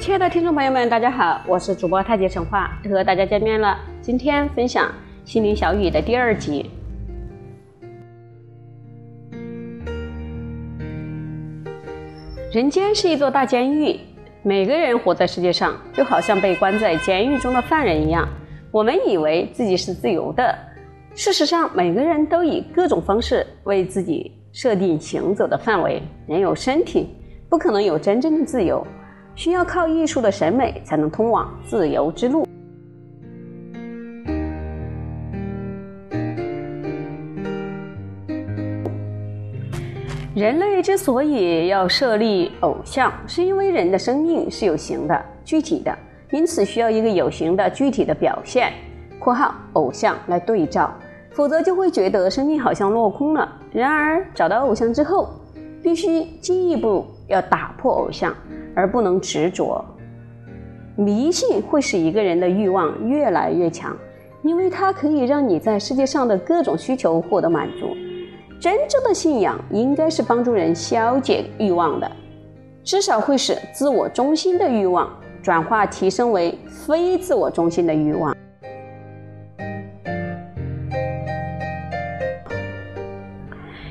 亲爱的听众朋友们，大家好，我是主播太极陈化，又和大家见面了。今天分享心灵小语的第二集。人间是一座大监狱，每个人活在世界上，就好像被关在监狱中的犯人一样。我们以为自己是自由的，事实上，每个人都以各种方式为自己设定行走的范围。人有身体，不可能有真正的自由，需要靠艺术的审美才能通往自由之路。人类之所以要设立偶像，是因为人的生命是有形的、具体的，因此需要一个有形的、具体的表现（括号偶像）来对照，否则就会觉得生命好像落空了。然而找到偶像之后，必须进一步要打破偶像，而不能执着。迷信会使一个人的欲望越来越强，因为它可以让你在世界上的各种需求获得满足。真正的信仰应该是帮助人消解欲望的，至少会使自我中心的欲望转化提升为非自我中心的欲望。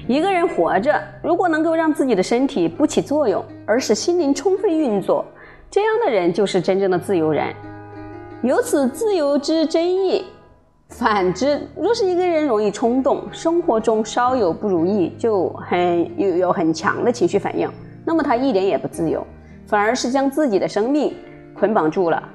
一个人活着，如果能够让自己的身体不起作用，而使心灵充分运作，这样的人就是真正的自由人。由此，自由之真意。反之，若是一个人容易冲动，生活中稍有不如意就很有有很强的情绪反应，那么他一点也不自由，反而是将自己的生命捆绑住了。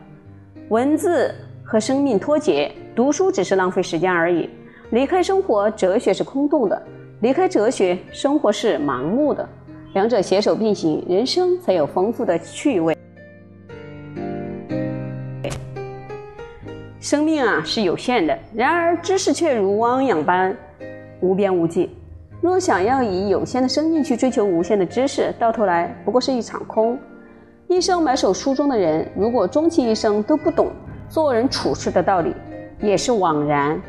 文字和生命脱节，读书只是浪费时间而已。离开生活，哲学是空洞的；离开哲学，生活是盲目的。两者携手并行，人生才有丰富的趣味。生命啊是有限的，然而知识却如汪洋般无边无际。若想要以有限的生命去追求无限的知识，到头来不过是一场空。一生埋首书中的人，如果终其一生都不懂做人处事的道理，也是枉然。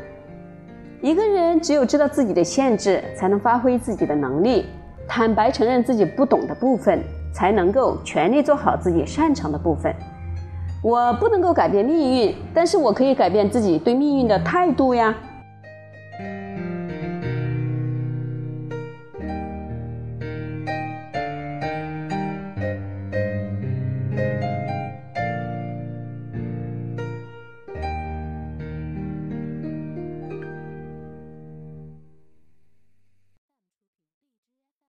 一个人只有知道自己的限制，才能发挥自己的能力，坦白承认自己不懂的部分，才能够全力做好自己擅长的部分。我不能够改变命运，但是我可以改变自己对命运的态度呀。